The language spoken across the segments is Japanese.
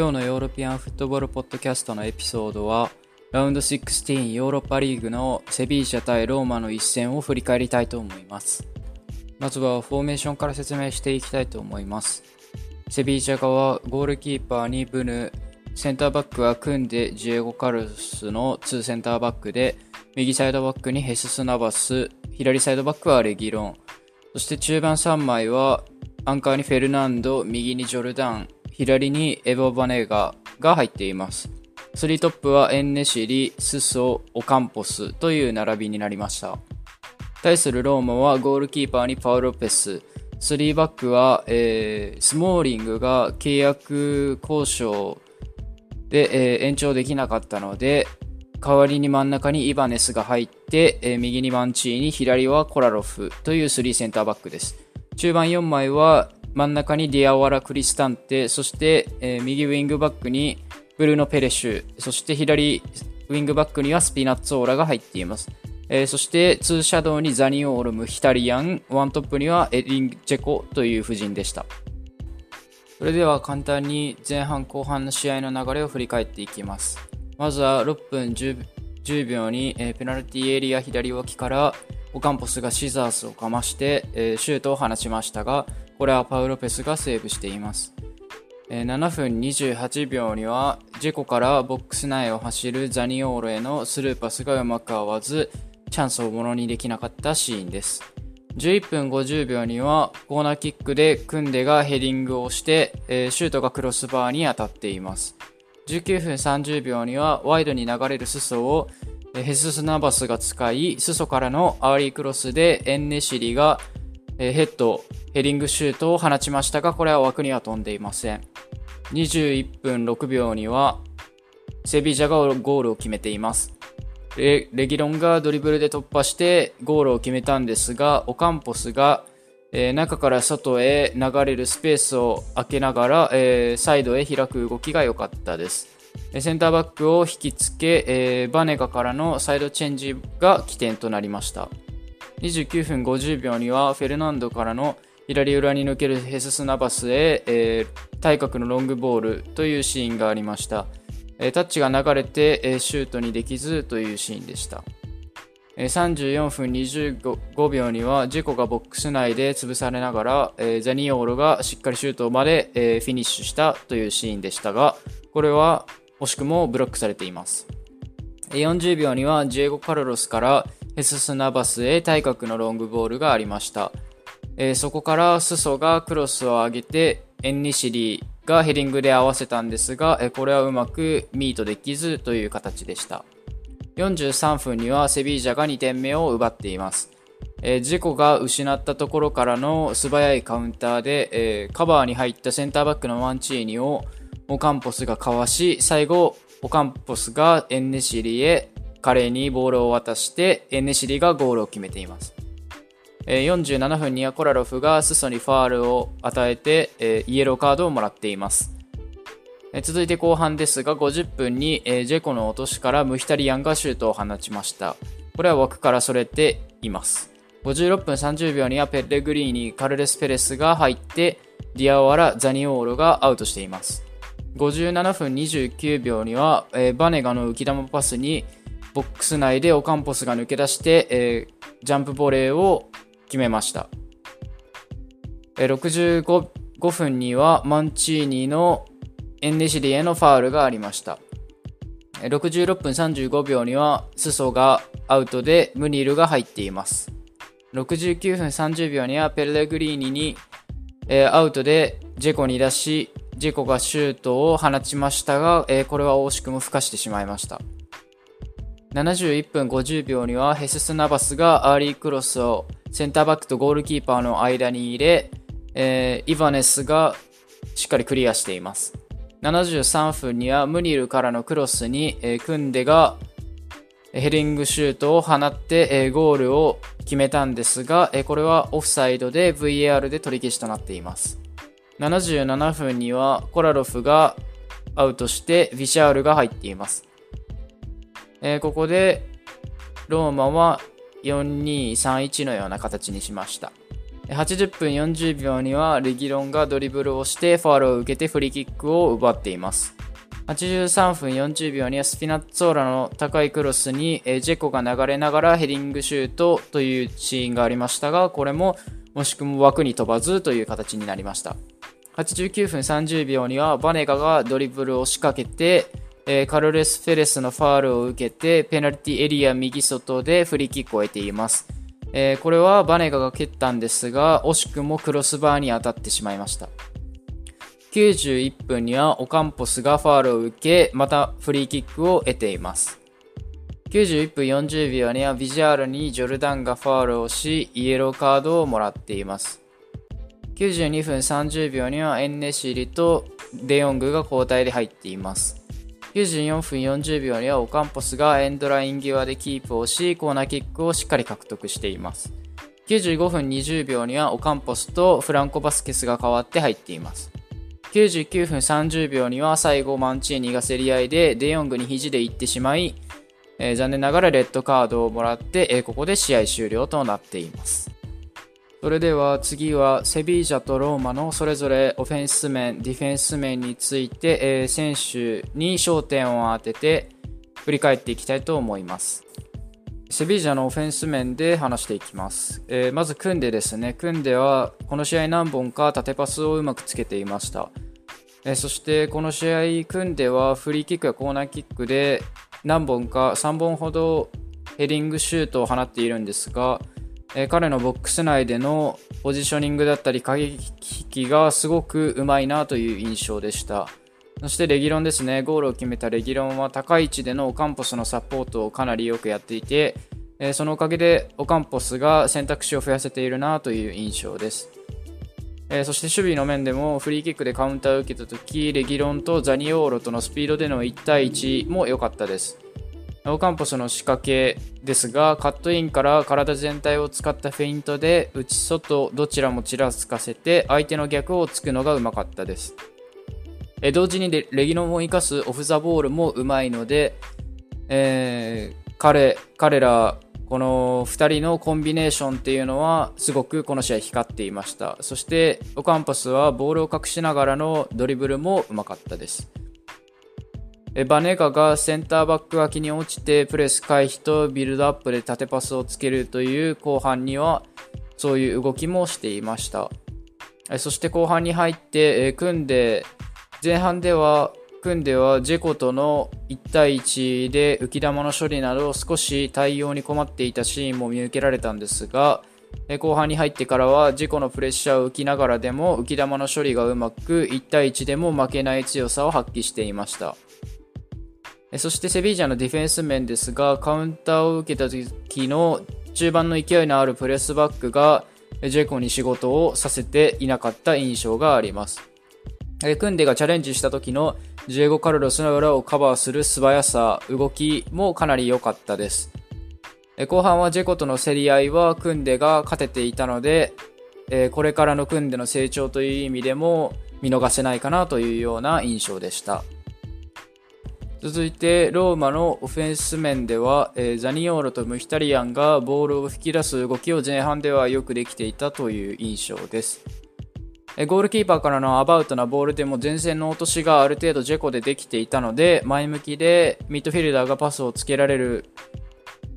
今日のヨーロピアンフットボールポッドキャストのエピソードはラウンド16ヨーロッパリーグのセビージャ対ローマの一戦を振り返りたいと思います。まずはフォーメーションから説明していきたいと思います。セビージャ側ゴールキーパーにブヌ、センターバックはクンデ、ジエゴ・カルロスの2センターバックで右サイドバックにヘスス・ナバス左サイドバックはレギロン。そして中盤3枚はアンカーにフェルナンド右にジョルダン。左にエボ・バネガが入っています。3トップはエンネシリ、スソ、オカンポスという並びになりました。対するローマはゴールキーパーにパウロ・ペス、3バックは、えー、スモーリングが契約交渉で、えー、延長できなかったので、代わりに真ん中にイバネスが入って、えー、右にマンチーに左はコラロフという3センターバックです。中盤4枚は真ん中にディアワラ・クリスタンテ、そして、えー、右ウィングバックにブルーノ・ペレシュ、そして左ウィングバックにはスピナッツォーラが入っています。えー、そして、ツーシャドウにザニオールム、ヒタリアン、ワントップにはエリン・チェコという布陣でした。それでは簡単に前半後半の試合の流れを振り返っていきます。まずは6分 10, 10秒に、えー、ペナルティエリア左脇からオカンポスがシザースをかまして、えー、シュートを放ちましたが、これはパウロペスがセーブしています。7分28秒にはジェコからボックス内を走るザニオーロへのスルーパスがうまく合わずチャンスをものにできなかったシーンです。11分50秒にはコーナーキックでクンデがヘディングをして、シュートがクロスバーに当たっています。19分30秒にはワイドに流れるスソをヘススナバスが使い、スソからのアーリークロスでエンネシリがヘッド、ヘディングシュートを放ちましたが、これは枠には飛んでいません。21分6秒には、セビージャがゴールを決めています。レギロンがドリブルで突破してゴールを決めたんですが、オカンポスが、えー、中から外へ流れるスペースを空けながら、えー、サイドへ開く動きが良かったです。センターバックを引きつけ、えー、バネガからのサイドチェンジが起点となりました。29分50秒にはフェルナンドからの左裏に抜けるヘスス・ナバスへ、えー、対角のロングボールというシーンがありました。えー、タッチが流れて、えー、シュートにできずというシーンでした。えー、34分25秒にはジェコがボックス内で潰されながら、え、ザニオーロがしっかりシュートまで、え、フィニッシュしたというシーンでしたが、これは惜しくもブロックされています。40秒にはジェゴ・カルロスからヘススナバスへ対角のロングボールがありました。えー、そこからスソがクロスを上げてエンネシリがヘディングで合わせたんですが、え、これはうまくミートできずという形でした。43分にはセビージャが2点目を奪っています。えー、ジェコが失ったところからの素早いカウンターで、えー、カバーに入ったセンターバックのワンチーニをオカンポスがかわし、最後、オカンポスがエンネシリへ彼にボールを渡してエネシリがゴールを決めています。47分にはコラロフがスソにファールを与えてイエローカードをもらっています。続いて後半ですが50分にジェコの落としからムヒタリアンがシュートを放ちました。これは枠からそれています。56分30秒にはペッレグリーニ、カルレス・ペレスが入ってディアワラ・ザニオーロがアウトしています。57分29秒には、バネガの浮き球パスにボックス内でオカンポスが抜け出して、えー、ジャンプボレーを決めました。えー、65分にはマンチーニのエンネシリへのファールがありました。66分35秒にはスソがアウトでムニルが入っています。69分30秒にはペレグリーニに、えー、アウトでジェコに出し、ジェコがシュートを放ちましたが、えー、これは惜しくも吹かしてしまいました。71分50秒にはヘスス・ナバスがアーリークロスをセンターバックとゴールキーパーの間に入れ、えー、イバネスがしっかりクリアしています。73分にはムニルからのクロスに、えー、クンデがヘディングシュートを放って、えー、ゴールを決めたんですが、えー、これはオフサイドで VAR で取り消しとなっています。77分にはコラロフがアウトしてビシャールが入っています。えー、ここでローマは4-2-3-1のような形にしました。80分40秒にはレギロンがドリブルをしてファールを受けてフリーキックを奪っています83分40秒にはスピナッツォーラの高いクロスにジェコが流れながらヘディングシュートというシーンがありましたがこれも惜しくも枠に飛ばずという形になりました89分30秒にはバネガがドリブルを仕掛けてカルレス・フェレスのファールを受けてペナルティエリア右外でフリーキックを得ていますえー、これはバネガが蹴ったんですが、惜しくもクロスバーに当たってしまいました。91分にはオカンポスがファールを受け、またフリーキックを得ています。91分40秒にはビジュアルにジョルダンがファールをし、イエローカードをもらっています。92分30秒にはエンネシリとデヨングが交代で入っています。94分40秒にはオカンポスがエンドライン際でキープをし、コーナーキックをしっかり獲得しています。95分20秒にはオカンポスとフランコ・バスケスが代わって入っています。99分30秒には最後マンチーニが競り合いでデヨングに肘で行ってしまい、えー、残念ながらレッドカードをもらって、えー、ここで試合終了となっています。それでは次はセビージャとローマのそれぞれオフェンス面、ディフェンス面について、えー、選手に焦点を当てて振り返っていきたいと思います。セビージャのオフェンス面で話していきます。えー、まず組んでですね、組んではこの試合何本か縦パスをうまくつけていました。えー、そしてこの試合組んではフリーキックやコーナーキックで何本か3本ほどヘディングシュートを放っているんですが、えー、彼のボックス内でのポジショニングだったり、過激がすごくうまいなという印象でした。そしてレギロンですね、ゴールを決めたレギロンは高い位置でのオカンポスのサポートをかなりよくやっていて、えー、そのおかげでオカンポスが選択肢を増やせているなという印象です。えー、そして守備の面でもフリーキックでカウンターを受けた時レギロンとザニオーロとのスピードでの1対1も良かったです。オカンポスの仕掛けですが、カットインから体全体を使ったフェイントで内外どちらもちらつかせて相手の逆をつくのがうまかったです。同時にレギノンを生かすオフ・ザ・ボールもうまいので、えー、彼彼らこの2人のコンビネーションっていうのはすごくこの試合光っていましたそしてオカンポスはボールを隠しながらのドリブルもうまかったですバネガがセンターバック脇に落ちてプレス回避とビルドアップで縦パスをつけるという後半にはそういう動きもしていました。そして後半に入って組んで前半では組んではジェコとの1対1で浮き球の処理など少し対応に困っていたシーンも見受けられたんですが後半に入ってからは自己のプレッシャーを浮きながらでも浮き球の処理がうまく1対1でも負けない強さを発揮していました。そしてセビージャのディフェンス面ですが、カウンターを受けた時の中盤の勢いのあるプレスバックがジェコに仕事をさせていなかった印象があります。クンデがチャレンジした時のジェゴ・カルロスの裏をカバーする素早さ、動きもかなり良かったです。後半はジェコとの競り合いはクンデが勝てていたので、これからのクンデの成長という意味でも見逃せないかなというような印象でした。続いてローマのオフェンス面では、えー、ザニオーロとムヒタリアンがボールを吹き出す動きを前半ではよくできていたという印象です。えー、ゴールキーパーからのアバウトなボールでも前線の落としがある程度ジェコでできていたので前向きでミッドフィルダーがパスをつけられる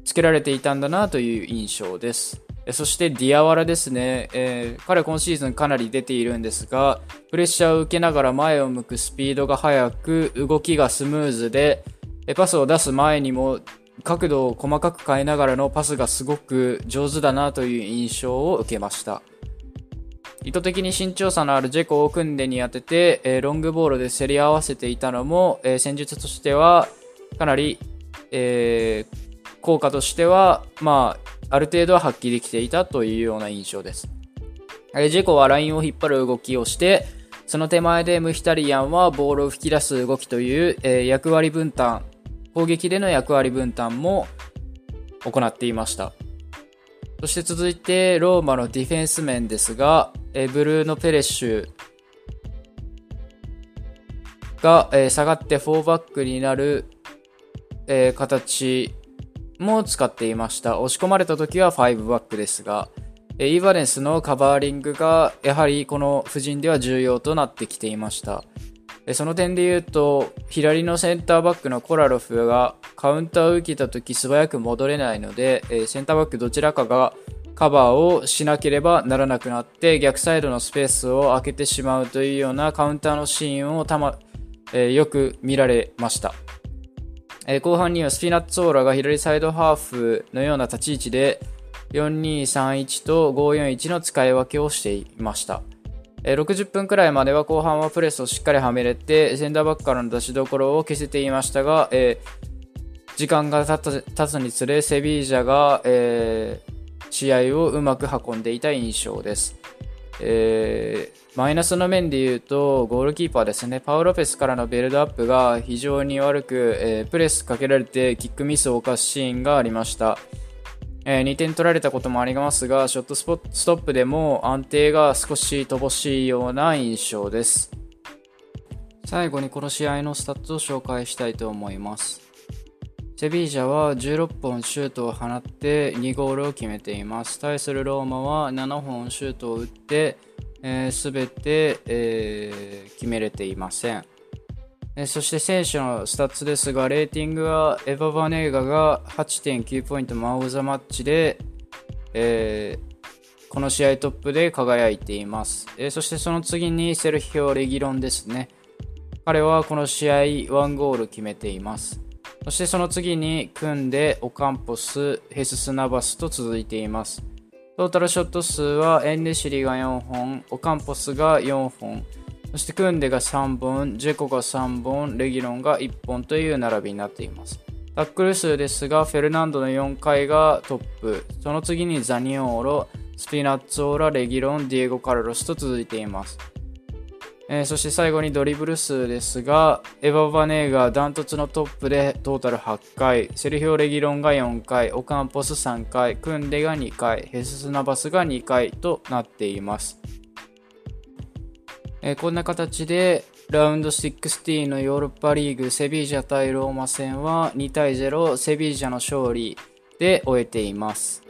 つけられていたんだなという印象です。そしてディアワラですね、えー、彼今シーズンかなり出ているんですが、プレッシャーを受けながら前を向くスピードが速く、動きがスムーズで、パスを出す前にも角度を細かく変えながらのパスがすごく上手だなという印象を受けました。意図的に身長差のあるジェコを組んでに当てて、えー、ロングボールで競り合わせていたのも、えー、戦術としてはかなり、えー、効果としては、まあ、ある程度は発揮できていたというような印象です。ジェコはラインを引っ張る動きをして、その手前でムヒタリアンはボールを吹き出す動きという、え、役割分担、攻撃での役割分担も行っていました。そして続いてローマのディフェンス面ですが、え、ブルーノ・ペレッシュが、え、下がって4バックになる、え、形も使っていました。押し込まれた時は5バックですが、イーバレンスのカバーリングがやはりこの布陣では重要となってきていました。その点で言うと、左のセンターバックのコラロフがカウンターを受けた時素早く戻れないので、センターバックどちらかがカバーをしなければならなくなって逆サイドのスペースを空けてしまうというようなカウンターのシーンをたま、えー、よく見られました、えー、後半にはスピナッツオーラが左サイドハーフのような立ち位置で4231と541の使い分けをしていましたえ60分くらいまでは後半はプレスをしっかりはめれてセンターバックからの出しどころを消せていましたが、えー、時間が経つにつれセビージャが、えー、試合をうまく運んでいた印象です。えー、マイナスの面で言うと、ゴールキーパーですね、パウロペスからのビルドアップが非常に悪く、えー、プレスかけられてキックミスを犯すシーンがありました。えー、2点取られたこともありますが、ショットスポストップでも安定が少し乏しいような印象です。最後にこの試合のスタッツを紹介したいと思います。セビージャは16本シュートを放って2ゴールを決めています。対するローマは7本シュートを打って、えー、全て、えー、決めれていません。そして選手のスタッツですが、レーティングはエヴァ・バネーガが8.9ポイントマン・オブ・ザ・マッチで、えー、この試合トップで輝いています。えー、そしてその次にセルヒオ・レギロンですね。彼はこの試合1ゴール決めています。そしてその次にクンデ、オカンポス、ヘススナバスと続いています。トータルショット数はエンネシリが4本、オカンポスが4本、そしてクンデが3本、ジェコが3本、レギロンが1本という並びになっています。タックル数ですが、フェルナンドの4回がトップ、その次にザニオーロ、スピナッツオーラ、レギロン、ディエゴ・カルロスと続いています。えー、そして最後にドリブル数ですが、エベル・バネガがダントツのトップでトータル8回、セルヒオ・レギロンが4回、オカンポス3回、クンデが2回、ヘススナバスが2回となっています。えー、こんな形でラウンド16のヨーロッパリーグセビージャ対ローマ戦は2対0セビージャの勝利で終えています。